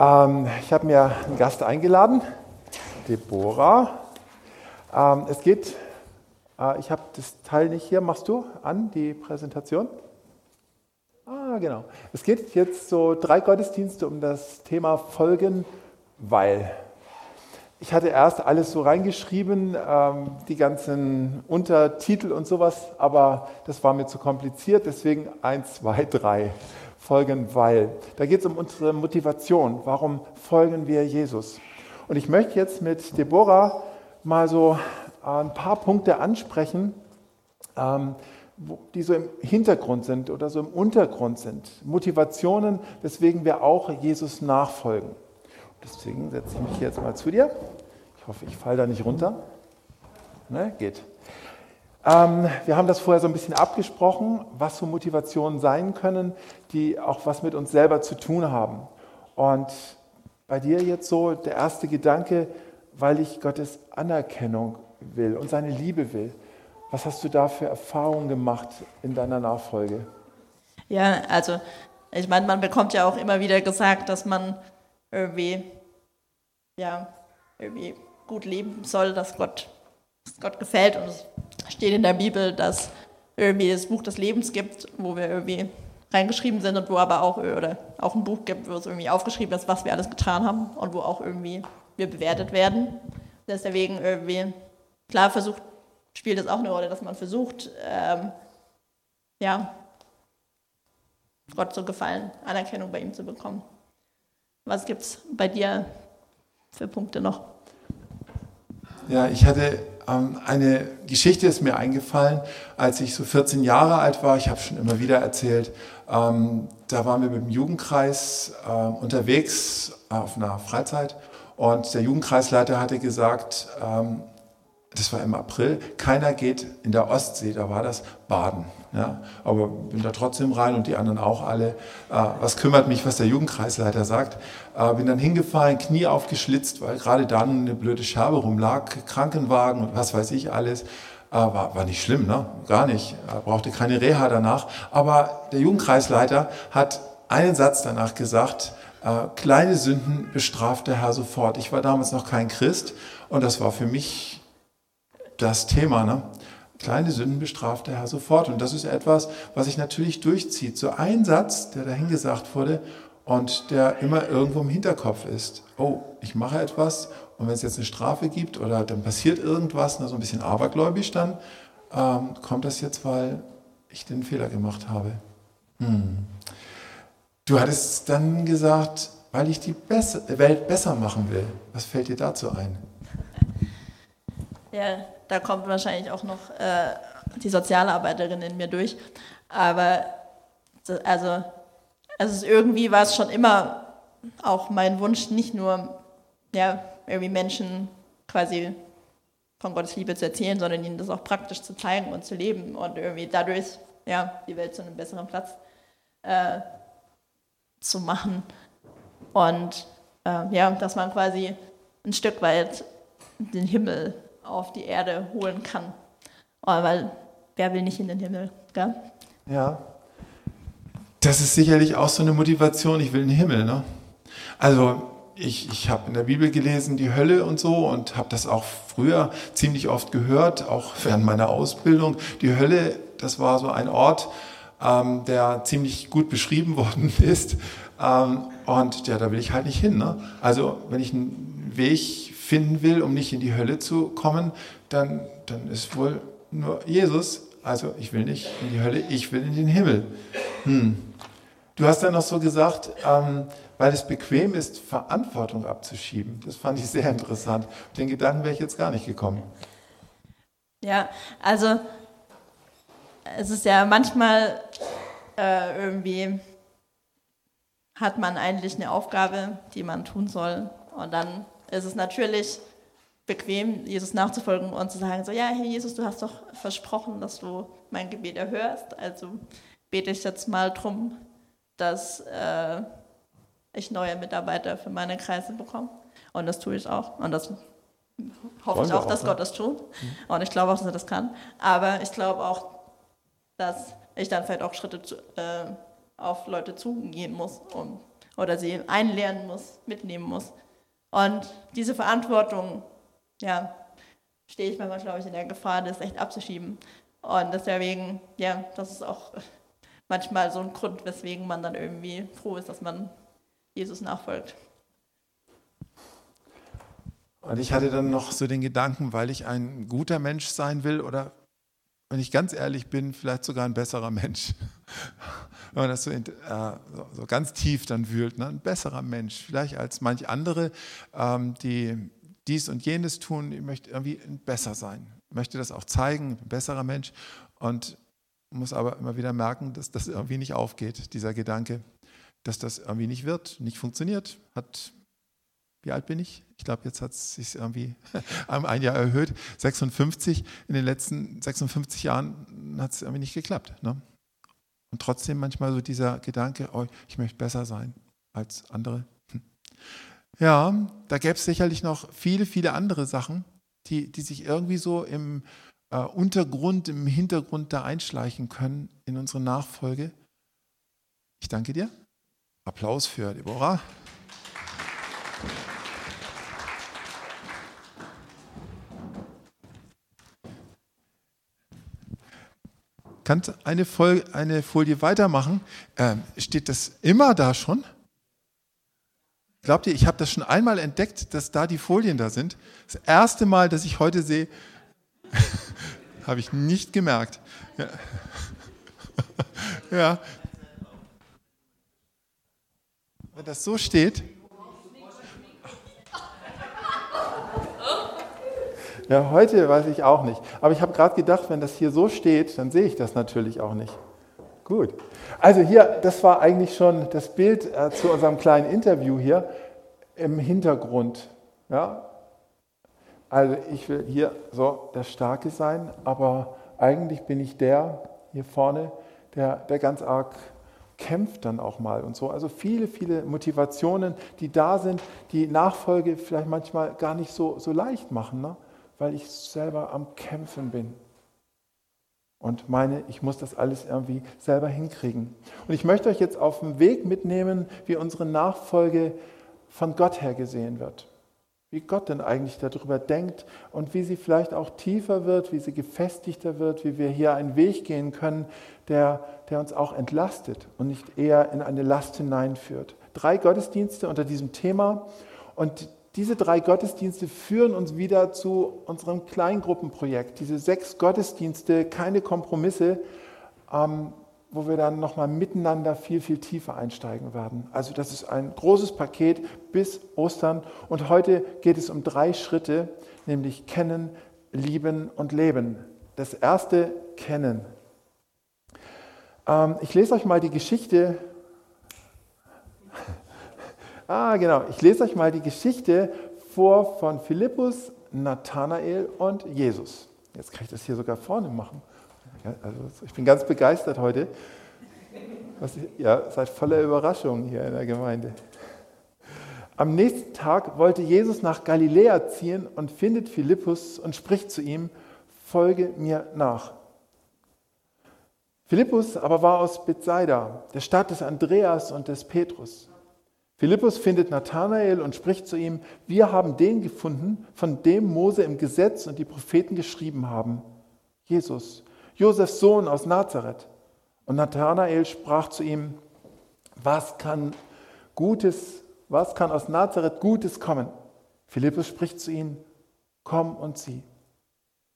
Ähm, ich habe mir einen Gast eingeladen, Deborah. Ähm, es geht, äh, ich habe das Teil nicht hier, machst du an, die Präsentation? Ah, genau. Es geht jetzt so drei Gottesdienste um das Thema Folgen, weil. Ich hatte erst alles so reingeschrieben, ähm, die ganzen Untertitel und sowas, aber das war mir zu kompliziert, deswegen eins, zwei, drei folgen, weil. Da geht es um unsere Motivation. Warum folgen wir Jesus? Und ich möchte jetzt mit Deborah mal so ein paar Punkte ansprechen, ähm, die so im Hintergrund sind oder so im Untergrund sind. Motivationen, weswegen wir auch Jesus nachfolgen. Deswegen setze ich mich jetzt mal zu dir. Ich hoffe, ich falle da nicht runter. Ne, geht. Ähm, wir haben das vorher so ein bisschen abgesprochen, was so Motivationen sein können, die auch was mit uns selber zu tun haben. Und bei dir jetzt so der erste Gedanke, weil ich Gottes Anerkennung will und seine Liebe will. Was hast du da für Erfahrungen gemacht in deiner Nachfolge? Ja, also ich meine, man bekommt ja auch immer wieder gesagt, dass man irgendwie, ja, irgendwie gut leben soll, dass Gott, dass Gott gefällt und es steht in der Bibel, dass irgendwie das Buch des Lebens gibt, wo wir irgendwie reingeschrieben sind und wo aber auch, oder auch ein Buch gibt, wo es irgendwie aufgeschrieben ist, was wir alles getan haben und wo auch irgendwie wir bewertet werden. Deswegen irgendwie, klar versucht, spielt es auch eine Rolle, dass man versucht, ähm, ja, Gott zu gefallen, Anerkennung bei ihm zu bekommen. Was gibt es bei dir für Punkte noch? Ja, ich hatte eine Geschichte ist mir eingefallen, als ich so 14 Jahre alt war. Ich habe schon immer wieder erzählt. Ähm, da waren wir mit dem Jugendkreis äh, unterwegs auf einer Freizeit und der Jugendkreisleiter hatte gesagt, ähm, das war im April, keiner geht in der Ostsee, da war das Baden. Ja, aber bin da trotzdem rein und die anderen auch alle. Äh, was kümmert mich, was der Jugendkreisleiter sagt? Äh, bin dann hingefallen, Knie aufgeschlitzt, weil gerade dann eine blöde Scherbe rumlag, Krankenwagen und was weiß ich alles. Äh, war, war nicht schlimm, ne? gar nicht. Brauchte keine Reha danach. Aber der Jugendkreisleiter hat einen Satz danach gesagt, kleine Sünden bestraft der Herr sofort. Ich war damals noch kein Christ und das war für mich das Thema. Ne? Kleine Sünden bestraft der Herr sofort. Und das ist etwas, was sich natürlich durchzieht. So ein Satz, der dahin gesagt wurde und der immer irgendwo im Hinterkopf ist. Oh, ich mache etwas und wenn es jetzt eine Strafe gibt oder dann passiert irgendwas, so ein bisschen abergläubisch dann, ähm, kommt das jetzt, weil ich den Fehler gemacht habe. Hm. Du hattest dann gesagt, weil ich die Welt besser machen will. Was fällt dir dazu ein? Ja, da kommt wahrscheinlich auch noch äh, die Sozialarbeiterin in mir durch. Aber also, also irgendwie war es schon immer auch mein Wunsch, nicht nur ja, irgendwie Menschen quasi von Gottes Liebe zu erzählen, sondern ihnen das auch praktisch zu zeigen und zu leben und irgendwie dadurch ja, die Welt zu einem besseren Platz äh, zu machen. Und äh, ja, dass man quasi ein Stück weit den Himmel auf die Erde holen kann. Oh, weil wer will nicht in den Himmel? Gell? Ja. Das ist sicherlich auch so eine Motivation, ich will in den Himmel. Ne? Also ich, ich habe in der Bibel gelesen, die Hölle und so und habe das auch früher ziemlich oft gehört, auch während meiner Ausbildung. Die Hölle, das war so ein Ort, ähm, der ziemlich gut beschrieben worden ist. Ähm, und ja, da will ich halt nicht hin. Ne? Also wenn ich einen Weg finden will, um nicht in die Hölle zu kommen, dann, dann ist wohl nur Jesus. Also ich will nicht in die Hölle, ich will in den Himmel. Hm. Du hast dann noch so gesagt, ähm, weil es bequem ist, Verantwortung abzuschieben. Das fand ich sehr interessant. Den Gedanken wäre ich jetzt gar nicht gekommen. Ja, also es ist ja manchmal äh, irgendwie hat man eigentlich eine Aufgabe, die man tun soll und dann ist es natürlich bequem, Jesus nachzufolgen und zu sagen, so, ja, Herr Jesus, du hast doch versprochen, dass du mein Gebet erhörst, also bete ich jetzt mal drum, dass äh, ich neue Mitarbeiter für meine Kreise bekomme. Und das tue ich auch. Und das hoffe ich auch, dass Gott das tut. Mhm. Und ich glaube auch, dass er das kann. Aber ich glaube auch, dass ich dann vielleicht auch Schritte zu, äh, auf Leute zugehen muss, um oder sie einlernen muss, mitnehmen muss. Und diese Verantwortung, ja, stehe ich manchmal, glaube ich, in der Gefahr, das echt abzuschieben. Und deswegen, ja, das ist auch manchmal so ein Grund, weswegen man dann irgendwie froh ist, dass man Jesus nachfolgt. Und ich hatte dann noch so den Gedanken, weil ich ein guter Mensch sein will oder wenn ich ganz ehrlich bin, vielleicht sogar ein besserer Mensch. Wenn man das so, äh, so, so ganz tief dann wühlt, ne? ein besserer Mensch, vielleicht als manch andere, ähm, die dies und jenes tun, ich möchte irgendwie besser sein, möchte das auch zeigen, ein besserer Mensch und muss aber immer wieder merken, dass das irgendwie nicht aufgeht, dieser Gedanke, dass das irgendwie nicht wird, nicht funktioniert, hat wie alt bin ich? Ich glaube, jetzt hat es sich irgendwie ein Jahr erhöht. 56. In den letzten 56 Jahren hat es irgendwie nicht geklappt. Ne? Und trotzdem manchmal so dieser Gedanke, oh, ich möchte besser sein als andere. Hm. Ja, da gäbe es sicherlich noch viele, viele andere Sachen, die, die sich irgendwie so im äh, Untergrund, im Hintergrund da einschleichen können in unsere Nachfolge. Ich danke dir. Applaus für Deborah. Kannst eine, Folie, eine Folie weitermachen? Ähm, steht das immer da schon? Glaubt ihr, ich habe das schon einmal entdeckt, dass da die Folien da sind? Das erste Mal, dass ich heute sehe, habe ich nicht gemerkt. Ja. ja. Wenn das so steht, Ja, heute weiß ich auch nicht. Aber ich habe gerade gedacht, wenn das hier so steht, dann sehe ich das natürlich auch nicht. Gut. Also hier, das war eigentlich schon das Bild äh, zu unserem kleinen Interview hier im Hintergrund. Ja? Also ich will hier so der Starke sein, aber eigentlich bin ich der hier vorne, der, der ganz arg kämpft dann auch mal und so. Also viele, viele Motivationen, die da sind, die Nachfolge vielleicht manchmal gar nicht so, so leicht machen. Ne? Weil ich selber am Kämpfen bin und meine, ich muss das alles irgendwie selber hinkriegen. Und ich möchte euch jetzt auf den Weg mitnehmen, wie unsere Nachfolge von Gott her gesehen wird. Wie Gott denn eigentlich darüber denkt und wie sie vielleicht auch tiefer wird, wie sie gefestigter wird, wie wir hier einen Weg gehen können, der, der uns auch entlastet und nicht eher in eine Last hineinführt. Drei Gottesdienste unter diesem Thema und diese drei Gottesdienste führen uns wieder zu unserem Kleingruppenprojekt. Diese sechs Gottesdienste, keine Kompromisse, ähm, wo wir dann nochmal miteinander viel, viel tiefer einsteigen werden. Also das ist ein großes Paket bis Ostern. Und heute geht es um drei Schritte, nämlich kennen, lieben und leben. Das erste, kennen. Ähm, ich lese euch mal die Geschichte Ah, genau. Ich lese euch mal die Geschichte vor von Philippus, Nathanael und Jesus. Jetzt kann ich das hier sogar vorne machen. Also ich bin ganz begeistert heute. Ja, seid voller Überraschungen hier in der Gemeinde. Am nächsten Tag wollte Jesus nach Galiläa ziehen und findet Philippus und spricht zu ihm, folge mir nach. Philippus aber war aus Bethsaida, der Stadt des Andreas und des Petrus. Philippus findet Nathanael und spricht zu ihm, wir haben den gefunden, von dem Mose im Gesetz und die Propheten geschrieben haben, Jesus, Josefs Sohn aus Nazareth. Und Nathanael sprach zu ihm, was kann Gutes, was kann aus Nazareth Gutes kommen? Philippus spricht zu ihm, komm und sieh.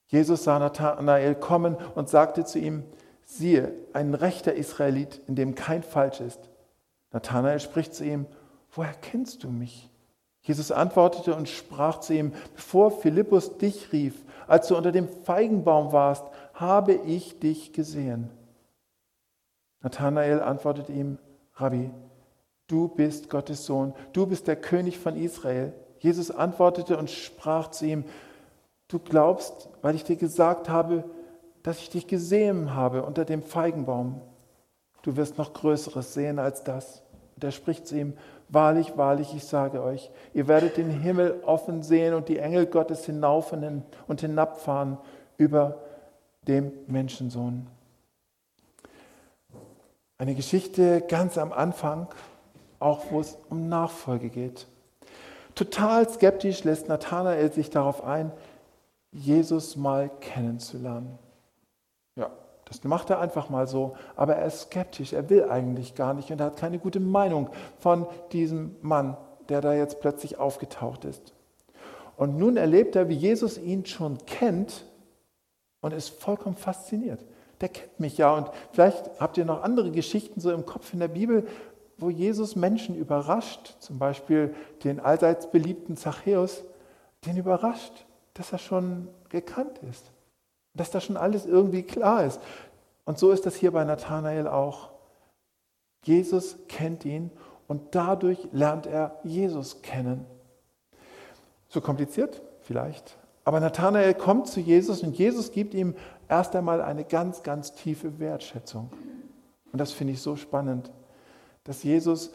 Jesus sah Nathanael kommen und sagte zu ihm, siehe, ein rechter Israelit, in dem kein Falsch ist. Nathanael spricht zu ihm, woher kennst du mich? Jesus antwortete und sprach zu ihm, bevor Philippus dich rief, als du unter dem Feigenbaum warst, habe ich dich gesehen. Nathanael antwortete ihm, Rabbi, du bist Gottes Sohn, du bist der König von Israel. Jesus antwortete und sprach zu ihm, du glaubst, weil ich dir gesagt habe, dass ich dich gesehen habe unter dem Feigenbaum. Du wirst noch Größeres sehen als das. Und er spricht zu ihm, Wahrlich, wahrlich, ich sage euch, ihr werdet den Himmel offen sehen und die Engel Gottes hinaufen und hinabfahren über dem Menschensohn. Eine Geschichte ganz am Anfang, auch wo es um Nachfolge geht. Total skeptisch lässt Nathanael sich darauf ein, Jesus mal kennenzulernen. Das macht er einfach mal so, aber er ist skeptisch, er will eigentlich gar nicht und er hat keine gute Meinung von diesem Mann, der da jetzt plötzlich aufgetaucht ist. Und nun erlebt er, wie Jesus ihn schon kennt und ist vollkommen fasziniert. Der kennt mich ja und vielleicht habt ihr noch andere Geschichten so im Kopf in der Bibel, wo Jesus Menschen überrascht, zum Beispiel den allseits beliebten Zachäus, den überrascht, dass er schon gekannt ist, dass da schon alles irgendwie klar ist. Und so ist das hier bei Nathanael auch. Jesus kennt ihn und dadurch lernt er Jesus kennen. So kompliziert vielleicht, aber Nathanael kommt zu Jesus und Jesus gibt ihm erst einmal eine ganz, ganz tiefe Wertschätzung. Und das finde ich so spannend dass Jesus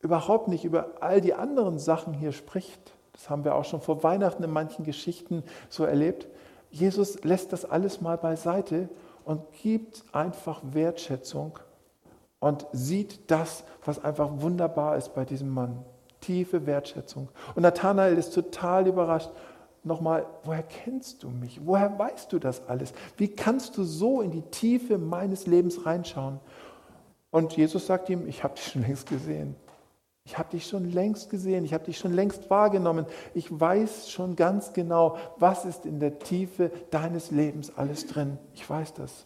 überhaupt nicht über all die anderen Sachen hier spricht. Das haben wir auch schon vor Weihnachten in manchen Geschichten so erlebt. Jesus lässt das alles mal beiseite und gibt einfach Wertschätzung und sieht das, was einfach wunderbar ist bei diesem Mann. Tiefe Wertschätzung. Und Nathanael ist total überrascht. Nochmal, woher kennst du mich? Woher weißt du das alles? Wie kannst du so in die Tiefe meines Lebens reinschauen? Und Jesus sagt ihm, ich habe dich schon längst gesehen. Ich habe dich schon längst gesehen, ich habe dich schon längst wahrgenommen. Ich weiß schon ganz genau, was ist in der Tiefe deines Lebens alles drin. Ich weiß das.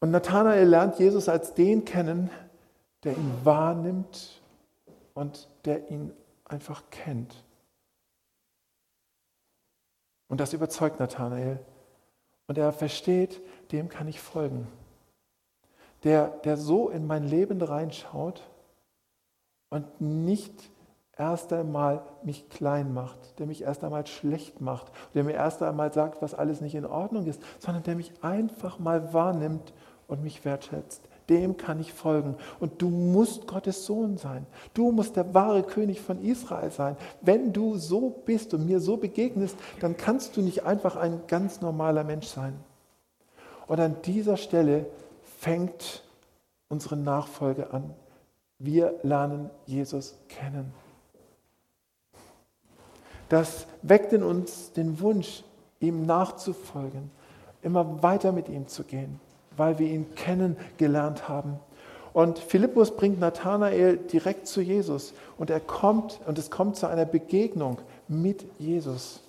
Und Nathanael lernt Jesus als den kennen, der ihn wahrnimmt und der ihn einfach kennt. Und das überzeugt Nathanael. Und er versteht, dem kann ich folgen der, der so in mein Leben reinschaut und nicht erst einmal mich klein macht, der mich erst einmal schlecht macht, der mir erst einmal sagt, was alles nicht in Ordnung ist, sondern der mich einfach mal wahrnimmt und mich wertschätzt. Dem kann ich folgen. Und du musst Gottes Sohn sein. Du musst der wahre König von Israel sein. Wenn du so bist und mir so begegnest, dann kannst du nicht einfach ein ganz normaler Mensch sein. Und an dieser Stelle fängt unsere Nachfolge an. Wir lernen Jesus kennen. Das weckt in uns den Wunsch, ihm nachzufolgen, immer weiter mit ihm zu gehen, weil wir ihn kennengelernt haben. Und Philippus bringt Nathanael direkt zu Jesus und er kommt und es kommt zu einer Begegnung mit Jesus.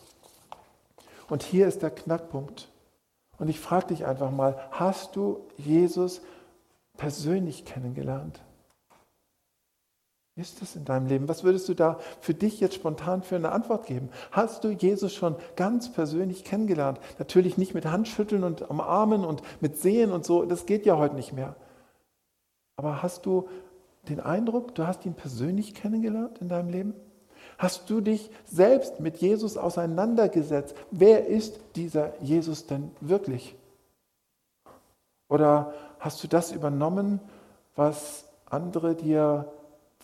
Und hier ist der Knackpunkt. Und ich frage dich einfach mal, hast du Jesus persönlich kennengelernt? Wie ist das in deinem Leben? Was würdest du da für dich jetzt spontan für eine Antwort geben? Hast du Jesus schon ganz persönlich kennengelernt? Natürlich nicht mit Handschütteln und umarmen und mit Sehen und so, das geht ja heute nicht mehr. Aber hast du den Eindruck, du hast ihn persönlich kennengelernt in deinem Leben? Hast du dich selbst mit Jesus auseinandergesetzt? Wer ist dieser Jesus denn wirklich? Oder hast du das übernommen, was andere dir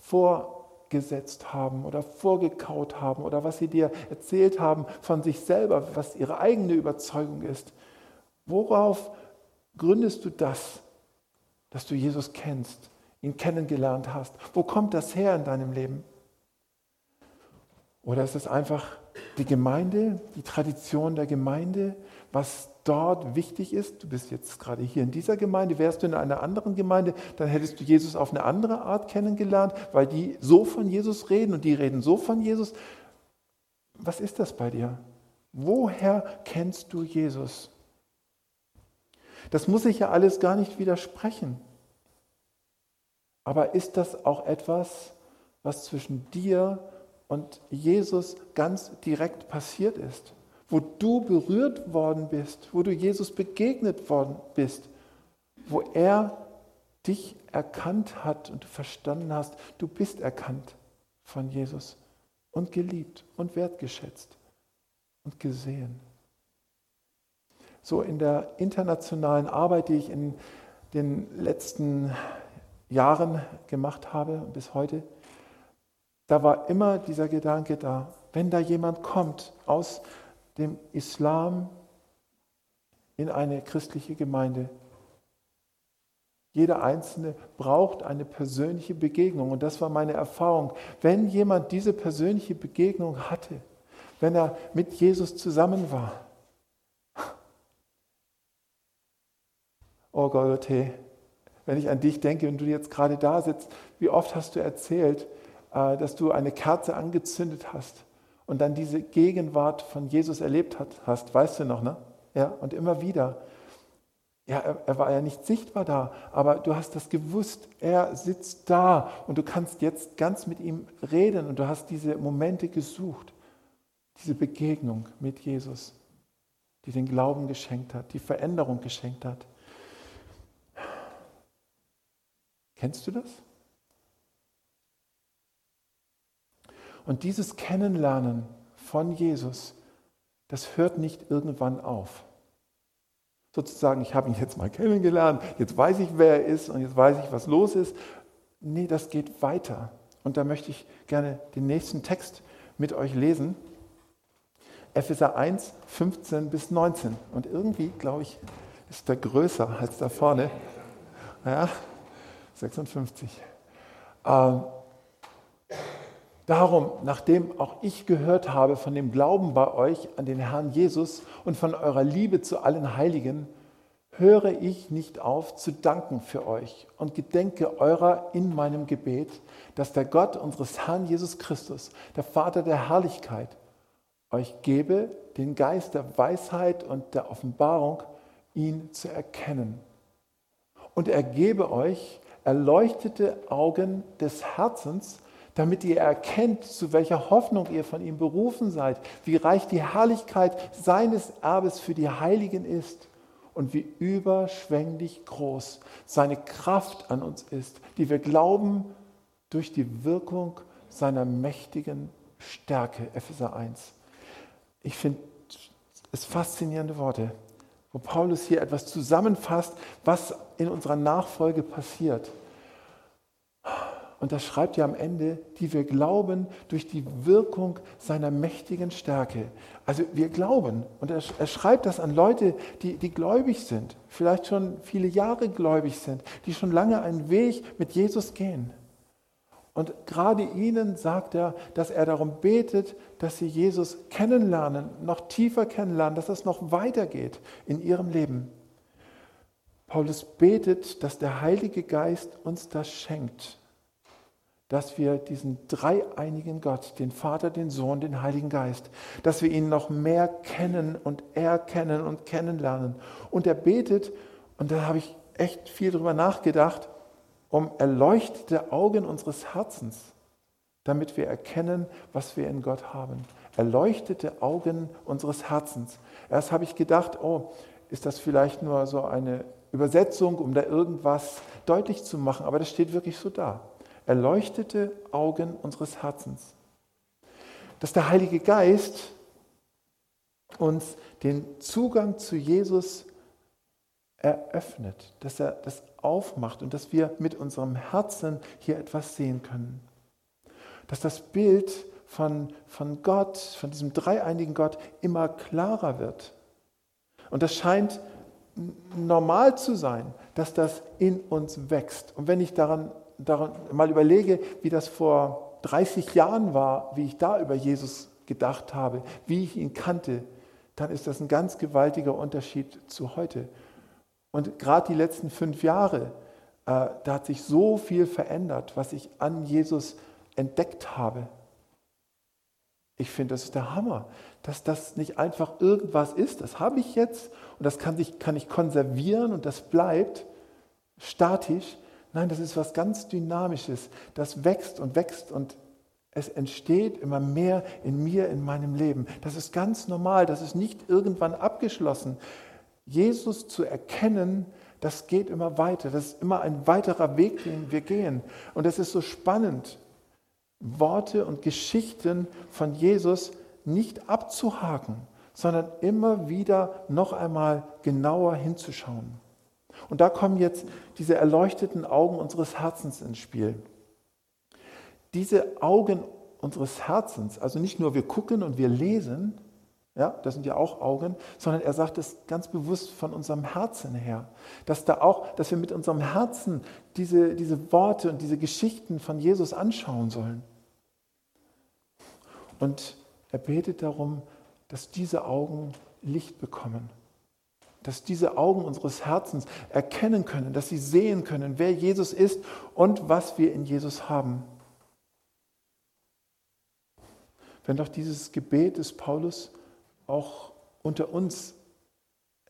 vorgesetzt haben oder vorgekaut haben oder was sie dir erzählt haben von sich selber, was ihre eigene Überzeugung ist? Worauf gründest du das, dass du Jesus kennst, ihn kennengelernt hast? Wo kommt das her in deinem Leben? Oder ist es einfach die Gemeinde, die Tradition der Gemeinde, was dort wichtig ist? Du bist jetzt gerade hier in dieser Gemeinde, wärst du in einer anderen Gemeinde, dann hättest du Jesus auf eine andere Art kennengelernt, weil die so von Jesus reden und die reden so von Jesus. Was ist das bei dir? Woher kennst du Jesus? Das muss sich ja alles gar nicht widersprechen. Aber ist das auch etwas, was zwischen dir und Jesus ganz direkt passiert ist, wo du berührt worden bist, wo du Jesus begegnet worden bist, wo er dich erkannt hat und du verstanden hast, du bist erkannt von Jesus und geliebt und wertgeschätzt und gesehen. So in der internationalen Arbeit, die ich in den letzten Jahren gemacht habe bis heute, da war immer dieser Gedanke da, wenn da jemand kommt aus dem Islam in eine christliche Gemeinde, Jeder Einzelne braucht eine persönliche Begegnung. Und das war meine Erfahrung. Wenn jemand diese persönliche Begegnung hatte, wenn er mit Jesus zusammen war, oh Golgothe, wenn ich an dich denke, wenn du jetzt gerade da sitzt, wie oft hast du erzählt, äh, dass du eine Kerze angezündet hast und dann diese Gegenwart von Jesus erlebt hast, weißt du noch, ne? Ja, und immer wieder. Ja, er, er, war ja nicht sichtbar da, aber du hast das gewusst, er sitzt da und du kannst jetzt ganz mit ihm reden und du hast diese Momente gesucht, diese Begegnung mit Jesus, die den Glauben geschenkt hat, die Veränderung geschenkt hat. Kennst du das? Und dieses Kennenlernen von Jesus, das hört nicht irgendwann auf sozusagen, ich habe ihn jetzt mal kennengelernt, jetzt weiß ich, wer er ist und jetzt weiß ich, was los ist. Nee, das geht weiter. Und da möchte ich gerne den nächsten Text mit euch lesen. Epheser 1, 15 bis 19. Und irgendwie, glaube ich, ist der größer als da vorne. Ja, 56. Ähm, Darum, nachdem auch ich gehört habe von dem Glauben bei euch an den Herrn Jesus und von eurer Liebe zu allen Heiligen, höre ich nicht auf zu danken für euch und gedenke eurer in meinem Gebet, dass der Gott unseres Herrn Jesus Christus, der Vater der Herrlichkeit, euch gebe den Geist der Weisheit und der Offenbarung, ihn zu erkennen. Und er gebe euch erleuchtete Augen des Herzens, damit ihr erkennt, zu welcher Hoffnung ihr von ihm berufen seid, wie reich die Herrlichkeit seines Erbes für die Heiligen ist und wie überschwänglich groß seine Kraft an uns ist, die wir glauben durch die Wirkung seiner mächtigen Stärke. Epheser 1. Ich finde es faszinierende Worte, wo Paulus hier etwas zusammenfasst, was in unserer Nachfolge passiert. Und das schreibt er am Ende, die wir glauben durch die Wirkung seiner mächtigen Stärke. Also wir glauben. Und er, er schreibt das an Leute, die, die gläubig sind, vielleicht schon viele Jahre gläubig sind, die schon lange einen Weg mit Jesus gehen. Und gerade ihnen sagt er, dass er darum betet, dass sie Jesus kennenlernen, noch tiefer kennenlernen, dass es noch weitergeht in ihrem Leben. Paulus betet, dass der Heilige Geist uns das schenkt dass wir diesen dreieinigen Gott, den Vater, den Sohn, den Heiligen Geist, dass wir ihn noch mehr kennen und erkennen und kennenlernen. Und er betet, und da habe ich echt viel drüber nachgedacht, um erleuchtete Augen unseres Herzens, damit wir erkennen, was wir in Gott haben. Erleuchtete Augen unseres Herzens. Erst habe ich gedacht, oh, ist das vielleicht nur so eine Übersetzung, um da irgendwas deutlich zu machen, aber das steht wirklich so da erleuchtete Augen unseres Herzens. Dass der Heilige Geist uns den Zugang zu Jesus eröffnet, dass er das aufmacht und dass wir mit unserem Herzen hier etwas sehen können. Dass das Bild von, von Gott, von diesem dreieinigen Gott immer klarer wird. Und das scheint normal zu sein, dass das in uns wächst. Und wenn ich daran daran mal überlege, wie das vor 30 Jahren war, wie ich da über Jesus gedacht habe, wie ich ihn kannte, dann ist das ein ganz gewaltiger Unterschied zu heute. Und gerade die letzten fünf Jahre, äh, da hat sich so viel verändert, was ich an Jesus entdeckt habe. Ich finde, das ist der Hammer, dass das nicht einfach irgendwas ist. Das habe ich jetzt und das kann, sich, kann ich konservieren und das bleibt statisch, Nein, das ist was ganz Dynamisches. Das wächst und wächst und es entsteht immer mehr in mir, in meinem Leben. Das ist ganz normal. Das ist nicht irgendwann abgeschlossen. Jesus zu erkennen, das geht immer weiter. Das ist immer ein weiterer Weg, den wir gehen. Und es ist so spannend, Worte und Geschichten von Jesus nicht abzuhaken, sondern immer wieder noch einmal genauer hinzuschauen. Und da kommen jetzt diese erleuchteten Augen unseres Herzens ins Spiel. Diese Augen unseres Herzens, also nicht nur wir gucken und wir lesen, ja, das sind ja auch Augen, sondern er sagt es ganz bewusst von unserem Herzen her, dass da auch, dass wir mit unserem Herzen diese, diese Worte und diese Geschichten von Jesus anschauen sollen. Und er betet darum, dass diese Augen Licht bekommen, dass diese Augen unseres Herzens erkennen können, dass sie sehen können, wer Jesus ist und was wir in Jesus haben. Wenn doch dieses Gebet des Paulus auch unter uns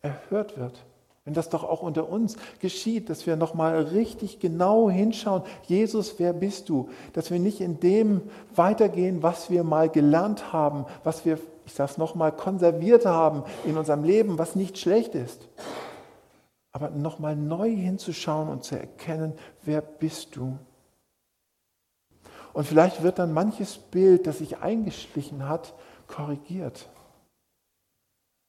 erhört wird. Wenn das doch auch unter uns geschieht, dass wir nochmal richtig genau hinschauen, Jesus, wer bist du? Dass wir nicht in dem weitergehen, was wir mal gelernt haben, was wir, ich sage es nochmal, konserviert haben in unserem Leben, was nicht schlecht ist. Aber nochmal neu hinzuschauen und zu erkennen, wer bist du? Und vielleicht wird dann manches Bild, das sich eingeschlichen hat, korrigiert.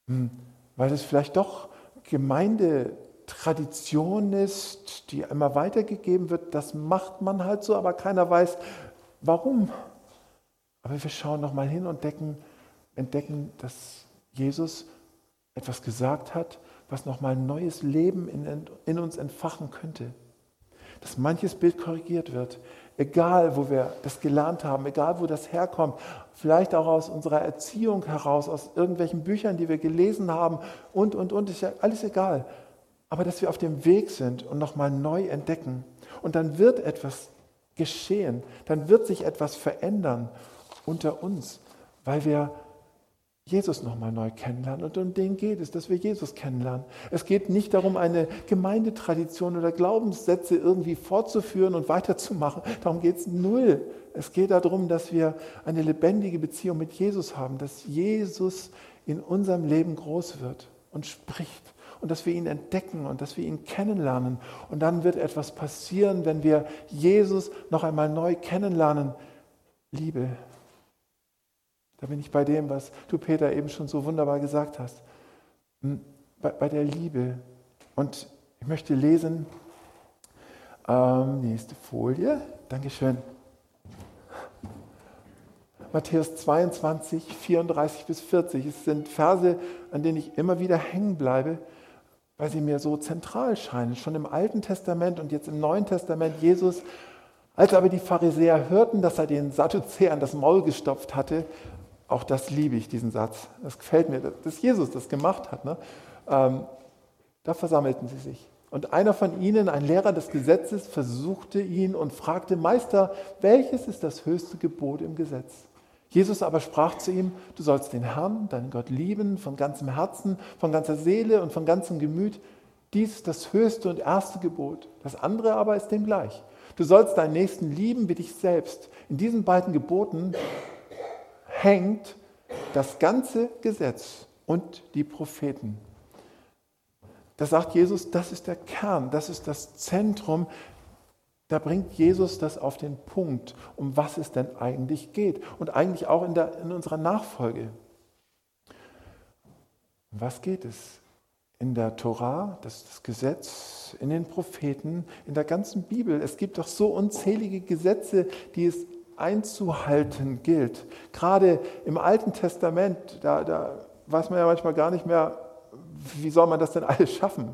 Hm, weil es vielleicht doch Gemeindetradition ist, die immer weitergegeben wird. Das macht man halt so, aber keiner weiß, warum. Aber wir schauen nochmal hin und entdecken, entdecken, dass Jesus etwas gesagt hat, was nochmal neues Leben in, in uns entfachen könnte. Dass manches Bild korrigiert wird, egal wo wir das gelernt haben, egal wo das herkommt, vielleicht auch aus unserer Erziehung heraus, aus irgendwelchen Büchern, die wir gelesen haben und, und, und, ist ja alles egal. Aber dass wir auf dem Weg sind und nochmal neu entdecken. Und dann wird etwas geschehen, dann wird sich etwas verändern unter uns, weil wir Jesus nochmal neu kennenlernen. Und um den geht es, dass wir Jesus kennenlernen. Es geht nicht darum, eine Gemeindetradition oder Glaubenssätze irgendwie fortzuführen und weiterzumachen. Darum geht es null. Es geht darum, dass wir eine lebendige Beziehung mit Jesus haben, dass Jesus in unserem Leben groß wird und spricht und dass wir ihn entdecken und dass wir ihn kennenlernen. Und dann wird etwas passieren, wenn wir Jesus noch einmal neu kennenlernen. Liebe, da bin ich bei dem, was du, Peter, eben schon so wunderbar gesagt hast. Hm, bei, bei der Liebe. Und ich möchte lesen, ähm, nächste Folie, Dankeschön. Matthäus 22, 34 bis 40. Es sind Verse, an denen ich immer wieder hängen bleibe, weil sie mir so zentral scheinen. Schon im Alten Testament und jetzt im Neuen Testament Jesus. Als aber die Pharisäer hörten, dass er den Sadduzäern das Maul gestopft hatte, auch das liebe ich, diesen Satz. Das gefällt mir, dass Jesus das gemacht hat. Ne? Ähm, da versammelten sie sich. Und einer von ihnen, ein Lehrer des Gesetzes, versuchte ihn und fragte, Meister, welches ist das höchste Gebot im Gesetz? Jesus aber sprach zu ihm, du sollst den Herrn, deinen Gott lieben, von ganzem Herzen, von ganzer Seele und von ganzem Gemüt. Dies ist das höchste und erste Gebot. Das andere aber ist dem gleich. Du sollst deinen Nächsten lieben wie dich selbst. In diesen beiden Geboten hängt das ganze Gesetz und die Propheten. Da sagt Jesus, das ist der Kern, das ist das Zentrum. Da bringt Jesus das auf den Punkt, um was es denn eigentlich geht und eigentlich auch in, der, in unserer Nachfolge. Was geht es? In der Torah, das ist das Gesetz, in den Propheten, in der ganzen Bibel. Es gibt doch so unzählige Gesetze, die es einzuhalten gilt. Gerade im Alten Testament, da, da weiß man ja manchmal gar nicht mehr, wie soll man das denn alles schaffen?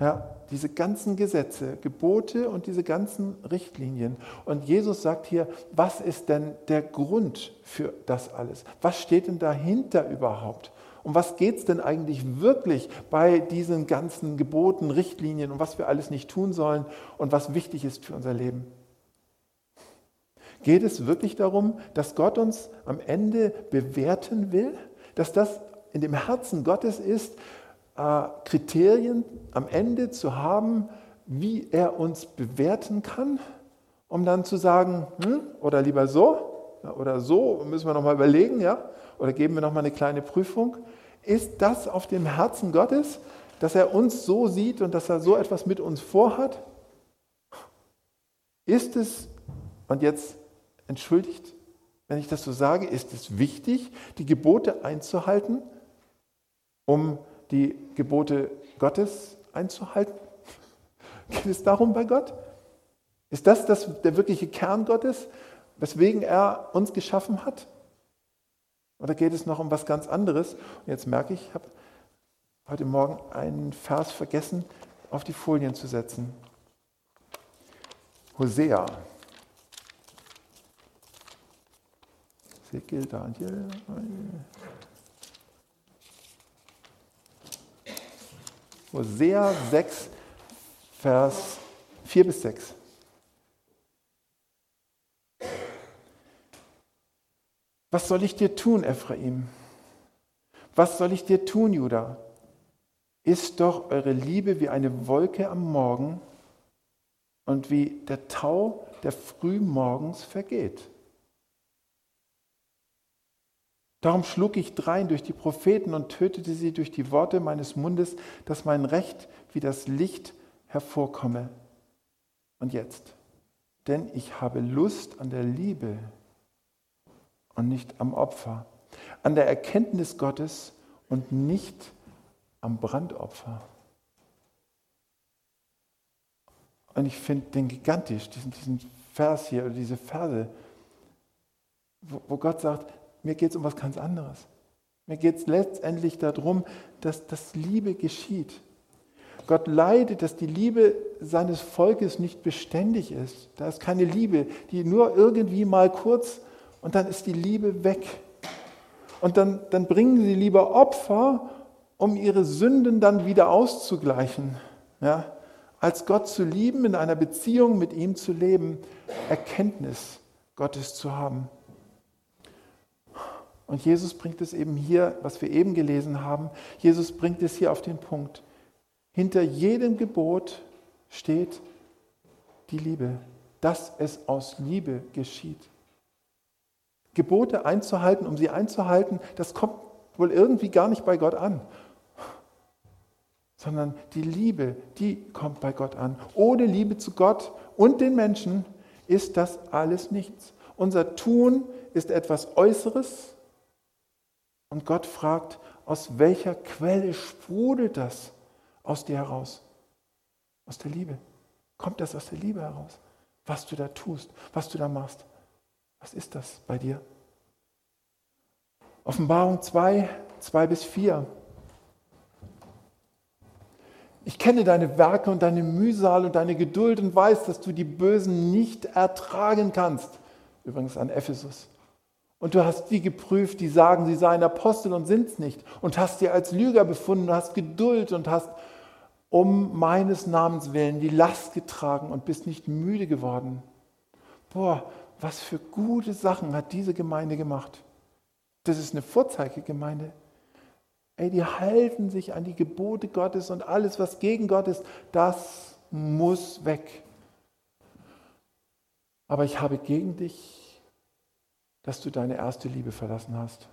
Ja, diese ganzen Gesetze, Gebote und diese ganzen Richtlinien. Und Jesus sagt hier, was ist denn der Grund für das alles? Was steht denn dahinter überhaupt? Um was geht es denn eigentlich wirklich bei diesen ganzen Geboten, Richtlinien und was wir alles nicht tun sollen und was wichtig ist für unser Leben? Geht es wirklich darum, dass Gott uns am Ende bewerten will? Dass das in dem Herzen Gottes ist, äh, Kriterien am Ende zu haben, wie er uns bewerten kann, um dann zu sagen, hm, oder lieber so oder so, müssen wir nochmal überlegen, ja? oder geben wir nochmal eine kleine Prüfung. Ist das auf dem Herzen Gottes, dass er uns so sieht und dass er so etwas mit uns vorhat? Ist es, und jetzt entschuldigt, wenn ich das so sage, ist es wichtig, die Gebote einzuhalten, um die Gebote Gottes einzuhalten? Geht es darum bei Gott? Ist das, das der wirkliche Kern Gottes, weswegen er uns geschaffen hat? Oder geht es noch um was ganz anderes? Und jetzt merke ich, ich habe heute Morgen einen Vers vergessen, auf die Folien zu setzen. Hosea. Ezekiel, Daniel. Hosea 6, Vers 4 bis 6. Was soll ich dir tun, Ephraim? Was soll ich dir tun, Judah? Ist doch eure Liebe wie eine Wolke am Morgen und wie der Tau, der frühmorgens vergeht. Darum schlug ich drein durch die Propheten und tötete sie durch die Worte meines Mundes, dass mein Recht wie das Licht hervorkomme. Und jetzt, denn ich habe Lust an der Liebe und nicht am Opfer, an der Erkenntnis Gottes und nicht am Brandopfer. Und ich finde den gigantisch, diesen, diesen Vers hier oder diese Verse, wo, wo Gott sagt, mir geht es um was ganz anderes. Mir geht es letztendlich darum, dass das Liebe geschieht. Gott leidet, dass die Liebe seines Volkes nicht beständig ist. Da ist keine Liebe, die nur irgendwie mal kurz und dann ist die Liebe weg. Und dann, dann bringen sie lieber Opfer, um ihre Sünden dann wieder auszugleichen. Ja? Als Gott zu lieben, in einer Beziehung mit ihm zu leben, Erkenntnis Gottes zu haben. Und Jesus bringt es eben hier, was wir eben gelesen haben, Jesus bringt es hier auf den Punkt. Hinter jedem Gebot steht die Liebe, dass es aus Liebe geschieht. Gebote einzuhalten, um sie einzuhalten, das kommt wohl irgendwie gar nicht bei Gott an, sondern die Liebe, die kommt bei Gott an. Ohne Liebe zu Gott und den Menschen ist das alles nichts. Unser Tun ist etwas Äußeres, und Gott fragt, aus welcher Quelle sprudelt das aus dir heraus? Aus der Liebe. Kommt das aus der Liebe heraus? Was du da tust, was du da machst. Was ist das bei dir? Offenbarung 2, 2 bis 4. Ich kenne deine Werke und deine Mühsal und deine Geduld und weiß, dass du die Bösen nicht ertragen kannst. Übrigens an Ephesus. Und du hast die geprüft, die sagen, sie seien Apostel und sind es nicht. Und hast sie als Lüger befunden, und hast Geduld und hast um meines Namens willen die Last getragen und bist nicht müde geworden. Boah, was für gute Sachen hat diese Gemeinde gemacht. Das ist eine Vorzeigegemeinde. Ey, die halten sich an die Gebote Gottes und alles, was gegen Gott ist, das muss weg. Aber ich habe gegen dich dass du deine erste Liebe verlassen hast.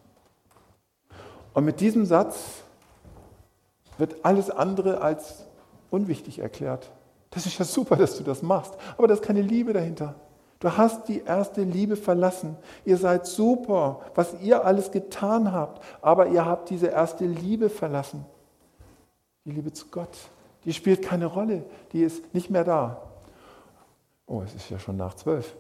Und mit diesem Satz wird alles andere als unwichtig erklärt. Das ist ja super, dass du das machst, aber da ist keine Liebe dahinter. Du hast die erste Liebe verlassen. Ihr seid super, was ihr alles getan habt, aber ihr habt diese erste Liebe verlassen. Die Liebe zu Gott, die spielt keine Rolle, die ist nicht mehr da. Oh, es ist ja schon nach zwölf.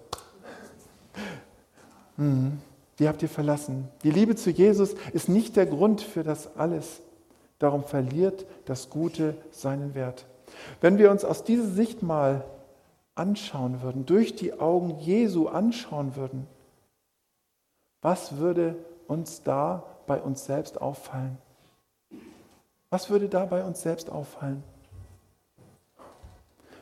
Mhm. Die habt ihr verlassen. Die Liebe zu Jesus ist nicht der Grund für das alles. Darum verliert das Gute seinen Wert. Wenn wir uns aus dieser Sicht mal anschauen würden, durch die Augen Jesu anschauen würden, was würde uns da bei uns selbst auffallen? Was würde da bei uns selbst auffallen?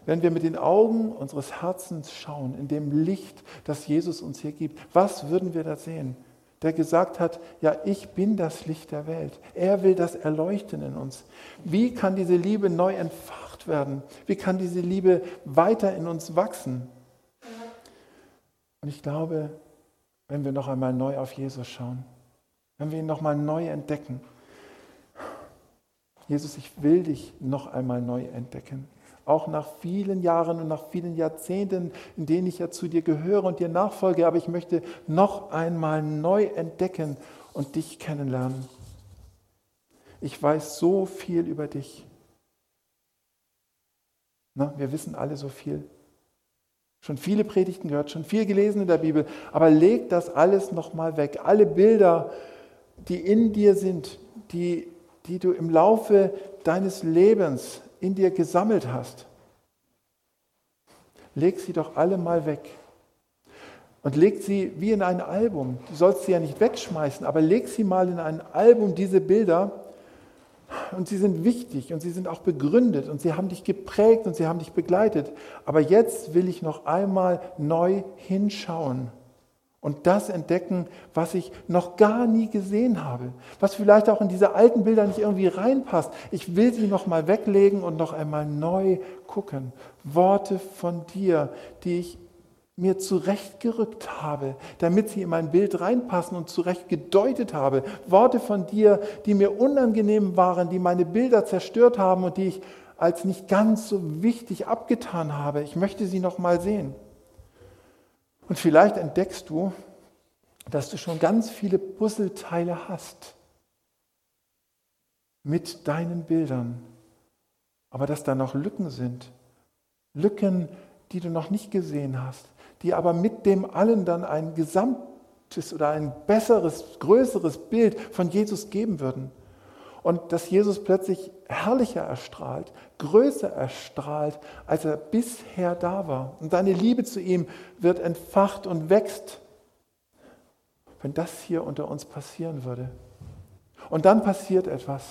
Wenn wir mit den Augen unseres Herzens schauen, in dem Licht, das Jesus uns hier gibt, was würden wir da sehen? Der gesagt hat, ja, ich bin das Licht der Welt. Er will das erleuchten in uns. Wie kann diese Liebe neu entfacht werden? Wie kann diese Liebe weiter in uns wachsen? Und ich glaube, wenn wir noch einmal neu auf Jesus schauen, wenn wir ihn noch einmal neu entdecken, Jesus, ich will dich noch einmal neu entdecken auch nach vielen Jahren und nach vielen Jahrzehnten, in denen ich ja zu dir gehöre und dir nachfolge, aber ich möchte noch einmal neu entdecken und dich kennenlernen. Ich weiß so viel über dich. Na, wir wissen alle so viel. Schon viele Predigten gehört, schon viel gelesen in der Bibel, aber leg das alles nochmal weg. Alle Bilder die in dir sind, die, die du im Laufe deines Lebens in dir gesammelt hast, leg sie doch alle mal weg. Und leg sie wie in ein Album. Du sollst sie ja nicht wegschmeißen, aber leg sie mal in ein Album, diese Bilder. Und sie sind wichtig und sie sind auch begründet und sie haben dich geprägt und sie haben dich begleitet. Aber jetzt will ich noch einmal neu hinschauen und das entdecken, was ich noch gar nie gesehen habe, was vielleicht auch in diese alten Bilder nicht irgendwie reinpasst. Ich will sie noch mal weglegen und noch einmal neu gucken. Worte von dir, die ich mir zurechtgerückt habe, damit sie in mein Bild reinpassen und zurecht gedeutet habe. Worte von dir, die mir unangenehm waren, die meine Bilder zerstört haben und die ich als nicht ganz so wichtig abgetan habe. Ich möchte sie noch mal sehen. Und vielleicht entdeckst du, dass du schon ganz viele Puzzleteile hast mit deinen Bildern, aber dass da noch Lücken sind. Lücken, die du noch nicht gesehen hast, die aber mit dem allen dann ein gesamtes oder ein besseres, größeres Bild von Jesus geben würden. Und dass Jesus plötzlich herrlicher erstrahlt, größer erstrahlt, als er bisher da war. Und deine Liebe zu ihm wird entfacht und wächst, wenn das hier unter uns passieren würde. Und dann passiert etwas.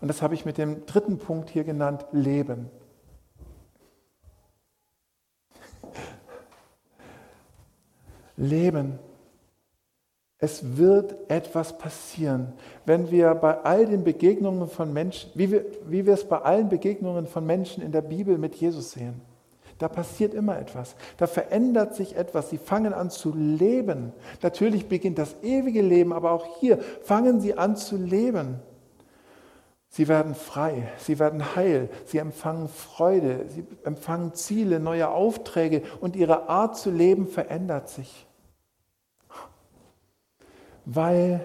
Und das habe ich mit dem dritten Punkt hier genannt, Leben. Leben. Es wird etwas passieren, wenn wir bei all den Begegnungen von Menschen, wie wir, wie wir es bei allen Begegnungen von Menschen in der Bibel mit Jesus sehen. Da passiert immer etwas. Da verändert sich etwas. Sie fangen an zu leben. Natürlich beginnt das ewige Leben, aber auch hier fangen sie an zu leben. Sie werden frei, sie werden heil, sie empfangen Freude, sie empfangen Ziele, neue Aufträge und ihre Art zu leben verändert sich weil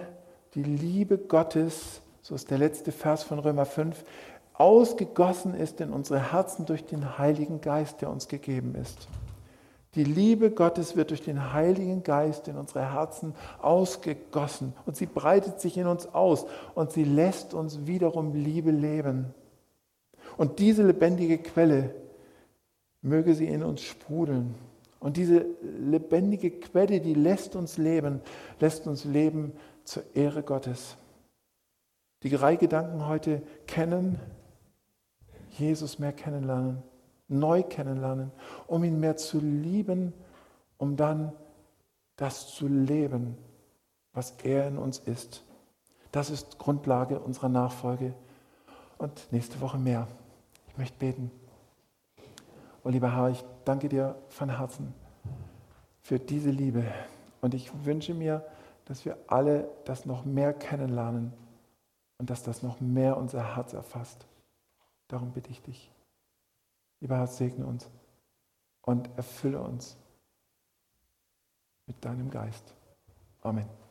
die Liebe Gottes, so ist der letzte Vers von Römer 5, ausgegossen ist in unsere Herzen durch den Heiligen Geist, der uns gegeben ist. Die Liebe Gottes wird durch den Heiligen Geist in unsere Herzen ausgegossen und sie breitet sich in uns aus und sie lässt uns wiederum Liebe leben. Und diese lebendige Quelle möge sie in uns sprudeln und diese lebendige Quelle, die lässt uns leben, lässt uns leben zur Ehre Gottes. Die drei Gedanken heute kennen, Jesus mehr kennenlernen, neu kennenlernen, um ihn mehr zu lieben, um dann das zu leben, was er in uns ist. Das ist Grundlage unserer Nachfolge. Und nächste Woche mehr. Ich möchte beten. Oh lieber Herr, ich danke dir von Herzen für diese Liebe. Und ich wünsche mir, dass wir alle das noch mehr kennenlernen und dass das noch mehr unser Herz erfasst. Darum bitte ich dich. Lieber Herr, segne uns und erfülle uns mit deinem Geist. Amen.